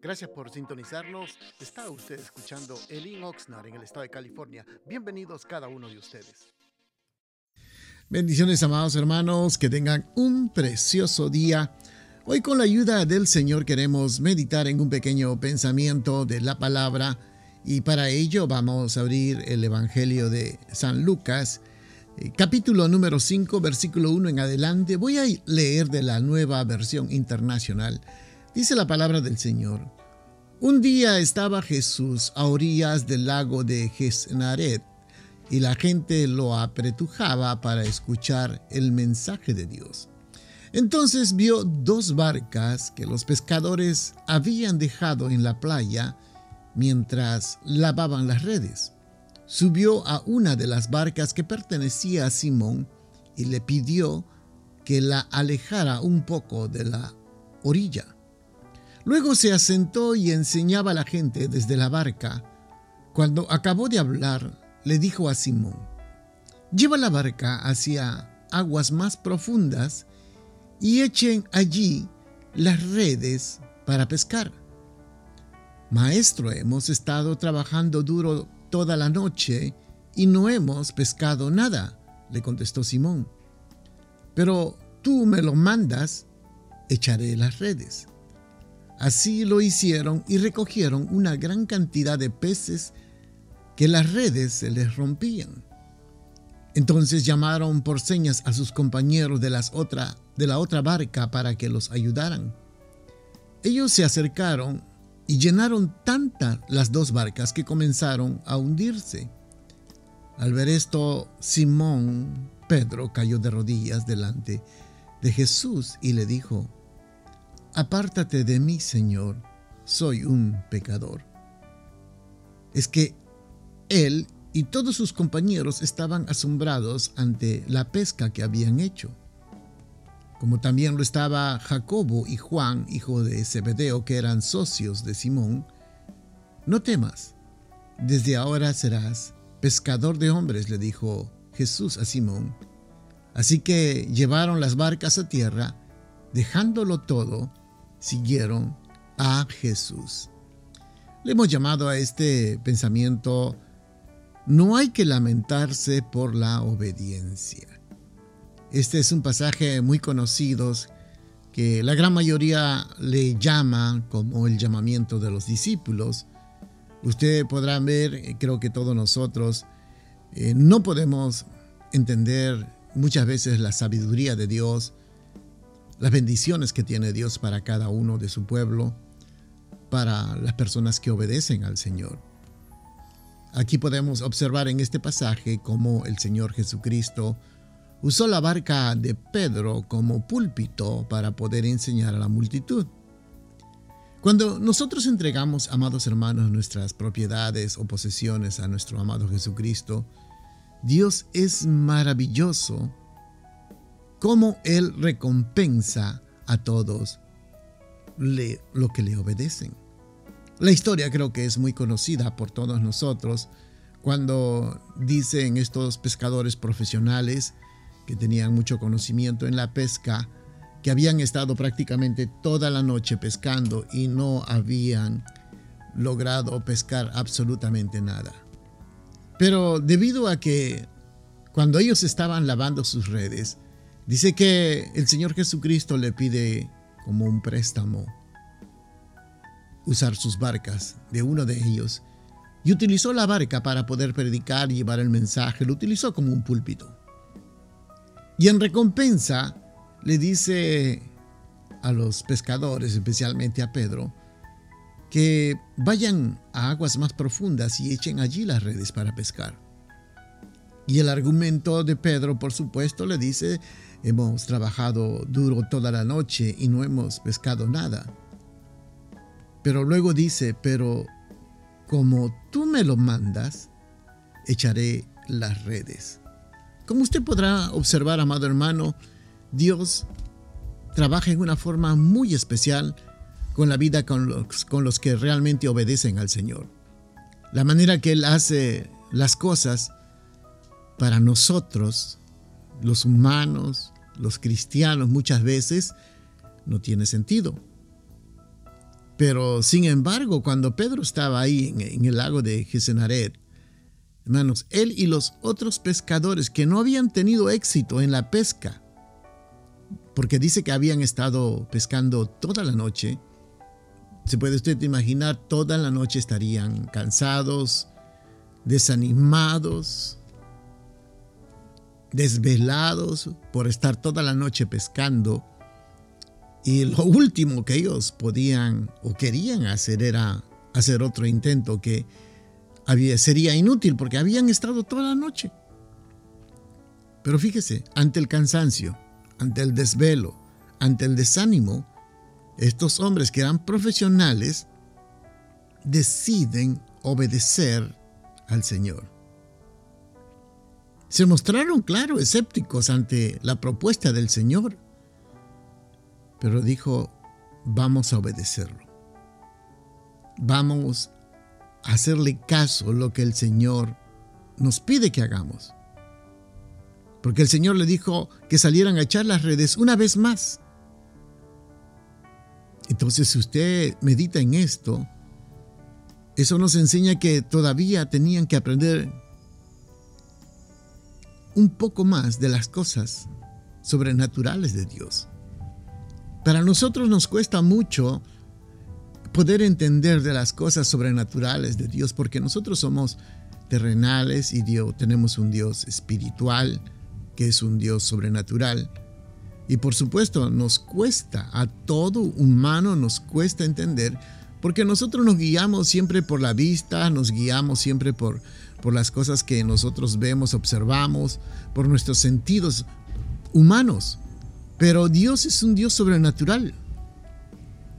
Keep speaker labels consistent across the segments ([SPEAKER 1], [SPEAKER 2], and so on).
[SPEAKER 1] Gracias por sintonizarnos. Está usted escuchando Elin Oxnard en el estado de California. Bienvenidos cada uno de ustedes. Bendiciones, amados hermanos, que tengan un precioso día. Hoy con la ayuda del Señor queremos meditar en un pequeño pensamiento de la palabra y para ello vamos a abrir el Evangelio de San Lucas, eh, capítulo número 5, versículo 1 en adelante. Voy a leer de la nueva versión internacional. Dice la palabra del Señor. Un día estaba Jesús a orillas del lago de Gesnaret y la gente lo apretujaba para escuchar el mensaje de Dios. Entonces vio dos barcas que los pescadores habían dejado en la playa mientras lavaban las redes. Subió a una de las barcas que pertenecía a Simón y le pidió que la alejara un poco de la orilla. Luego se asentó y enseñaba a la gente desde la barca. Cuando acabó de hablar, le dijo a Simón, lleva la barca hacia aguas más profundas y echen allí las redes para pescar. Maestro, hemos estado trabajando duro toda la noche y no hemos pescado nada, le contestó Simón. Pero tú me lo mandas, echaré las redes. Así lo hicieron y recogieron una gran cantidad de peces que las redes se les rompían. Entonces llamaron por señas a sus compañeros de, de la otra barca para que los ayudaran. Ellos se acercaron y llenaron tantas las dos barcas que comenzaron a hundirse. Al ver esto, Simón Pedro cayó de rodillas delante de Jesús y le dijo, Apártate de mí, Señor, soy un pecador. Es que él y todos sus compañeros estaban asombrados ante la pesca que habían hecho. Como también lo estaba Jacobo y Juan, hijo de Zebedeo, que eran socios de Simón, no temas, desde ahora serás pescador de hombres, le dijo Jesús a Simón. Así que llevaron las barcas a tierra, dejándolo todo, siguieron a Jesús. Le hemos llamado a este pensamiento, no hay que lamentarse por la obediencia. Este es un pasaje muy conocido que la gran mayoría le llama como el llamamiento de los discípulos. Usted podrá ver, creo que todos nosotros, eh, no podemos entender muchas veces la sabiduría de Dios, las bendiciones que tiene Dios para cada uno de su pueblo, para las personas que obedecen al Señor. Aquí podemos observar en este pasaje cómo el Señor Jesucristo usó la barca de Pedro como púlpito para poder enseñar a la multitud. Cuando nosotros entregamos, amados hermanos, nuestras propiedades o posesiones a nuestro amado Jesucristo, Dios es maravilloso cómo Él recompensa a todos lo que le obedecen. La historia creo que es muy conocida por todos nosotros cuando dicen estos pescadores profesionales que tenían mucho conocimiento en la pesca, que habían estado prácticamente toda la noche pescando y no habían logrado pescar absolutamente nada. Pero debido a que cuando ellos estaban lavando sus redes, Dice que el Señor Jesucristo le pide como un préstamo usar sus barcas de uno de ellos y utilizó la barca para poder predicar y llevar el mensaje, lo utilizó como un púlpito. Y en recompensa le dice a los pescadores, especialmente a Pedro, que vayan a aguas más profundas y echen allí las redes para pescar. Y el argumento de Pedro, por supuesto, le dice, Hemos trabajado duro toda la noche y no hemos pescado nada. Pero luego dice, pero como tú me lo mandas, echaré las redes. Como usted podrá observar, amado hermano, Dios trabaja en una forma muy especial con la vida con los, con los que realmente obedecen al Señor. La manera que Él hace las cosas para nosotros, los humanos, los cristianos muchas veces no tiene sentido. Pero sin embargo, cuando Pedro estaba ahí en, el lago de Gesenaret, hermanos, él y los otros pescadores que no habían tenido éxito en la pesca, porque dice que habían estado pescando toda la noche, se puede usted imaginar, toda la noche estarían cansados, desanimados, desvelados por estar toda la noche pescando. Y lo último que ellos podían o querían hacer era hacer otro intento que había, sería inútil porque habían estado toda la noche. Pero fíjese, ante el cansancio, ante el desvelo, ante el desánimo, estos hombres que eran profesionales deciden obedecer al Señor. Se mostraron, claro, escépticos ante la propuesta del Señor, pero dijo, vamos a obedecerlo. Vamos a hacerle caso lo que el Señor nos pide que hagamos. Porque el Señor le dijo que salieran a echar las redes una vez más. Entonces, si usted medita en esto, eso nos enseña que todavía tenían que aprender un poco más de las cosas sobrenaturales de Dios. Para nosotros nos cuesta mucho poder entender de las cosas sobrenaturales de Dios porque nosotros somos terrenales y Dios, tenemos un Dios espiritual que es un Dios sobrenatural. Y por supuesto nos cuesta, a todo humano nos cuesta entender, porque nosotros nos guiamos siempre por la vista, nos guiamos siempre por, por las cosas que nosotros vemos, observamos, por nuestros sentidos humanos. Pero Dios es un Dios sobrenatural.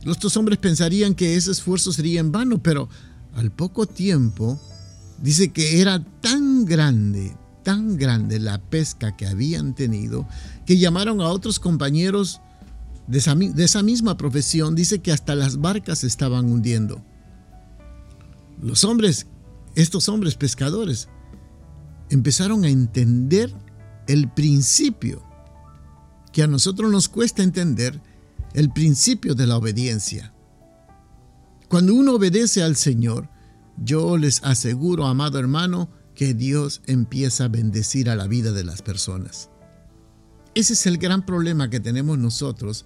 [SPEAKER 1] Estos hombres pensarían que ese esfuerzo sería en vano, pero al poco tiempo dice que era tan grande, tan grande la pesca que habían tenido que llamaron a otros compañeros de esa, misma profesión. Dice que hasta las barcas estaban hundiendo. Los hombres, estos hombres pescadores, empezaron a entender el principio que a nosotros nos cuesta entender, el principio de la obediencia. Cuando uno obedece al Señor, yo les aseguro, amado hermano, que Dios empieza a bendecir a la vida de las personas. Ese es el gran problema que tenemos nosotros,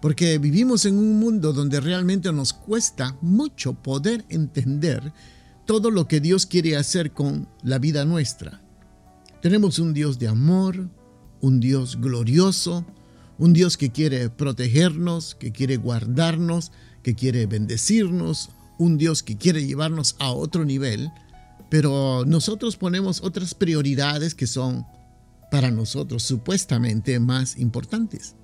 [SPEAKER 1] porque vivimos en un mundo donde realmente nos cuesta mucho poder entender todo lo que Dios quiere hacer con la vida nuestra. Tenemos un Dios de amor, un Dios glorioso, un Dios que quiere protegernos, que quiere guardarnos, que quiere bendecirnos, un Dios que quiere llevarnos a otro nivel, pero nosotros ponemos otras prioridades que son para nosotros supuestamente más importantes.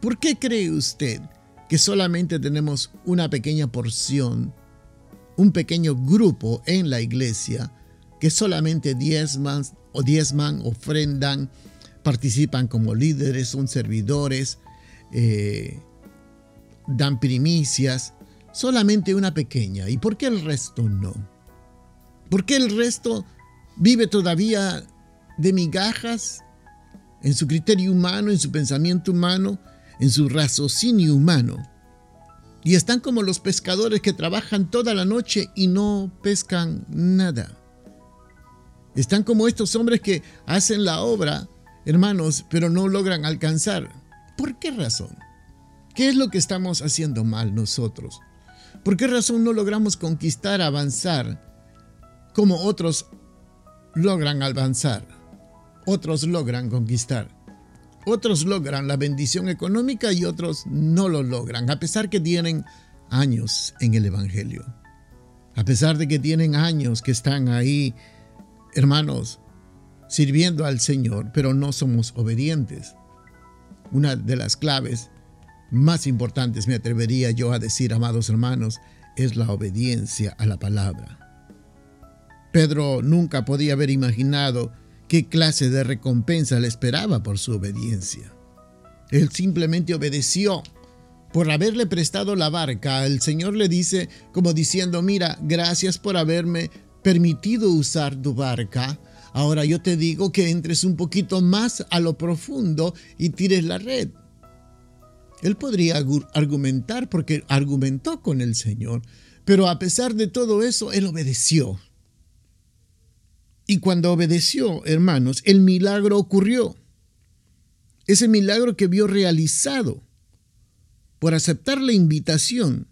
[SPEAKER 1] ¿Por qué cree usted que solamente tenemos una pequeña porción, un pequeño grupo en la iglesia que solamente diezman o diezman, ofrendan, participan como líderes, son servidores, eh, dan primicias, solamente una pequeña. ¿Y por qué el resto no? ¿Por qué el resto vive todavía de migajas en su criterio humano, en su pensamiento humano, en su raciocinio humano? Y están como los pescadores que trabajan toda la noche y no pescan nada. Están como estos hombres que hacen la obra, hermanos, pero no logran alcanzar. ¿Por qué razón? ¿Qué es lo que estamos haciendo mal nosotros? ¿Por qué razón no logramos conquistar, avanzar como otros logran avanzar, otros logran conquistar, otros logran la bendición económica y otros no lo logran, a pesar que tienen años en el Evangelio. A pesar de que tienen años que están ahí, hermanos, sirviendo al Señor, pero no somos obedientes. Una de las claves más importantes, me atrevería yo a decir, amados hermanos, es la obediencia a la palabra. Pedro nunca podía haber imaginado qué clase de recompensa le esperaba por su obediencia. Él simplemente obedeció. Por haberle prestado la barca, el Señor le dice como diciendo, mira, gracias por haberme permitido usar tu barca. Ahora yo te digo que entres un poquito más a lo profundo y tires la red. Él podría argumentar porque argumentó con el Señor, pero a pesar de todo eso, él obedeció. Y cuando obedeció, hermanos, el milagro ocurrió. Ese milagro que vio realizado por aceptar la invitación.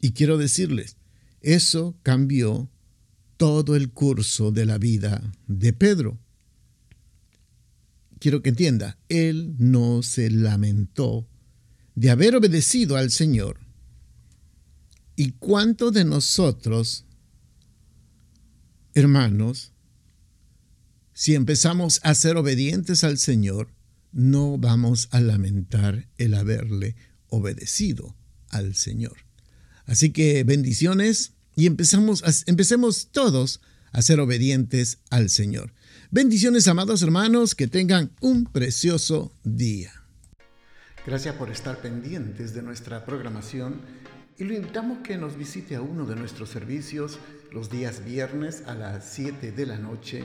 [SPEAKER 1] Y quiero decirles, eso cambió todo el curso de la vida de Pedro. Quiero que entienda, él no se lamentó de haber obedecido al Señor. ¿Y cuánto de nosotros, hermanos, si empezamos a ser obedientes al Señor, no vamos a lamentar el haberle obedecido al Señor? Así que bendiciones y empezamos empecemos todos a ser obedientes al Señor. Bendiciones, amados hermanos, que tengan un precioso día. Gracias por estar pendientes de nuestra programación y lo invitamos que nos visite a uno de nuestros servicios los días viernes a las 7 de la noche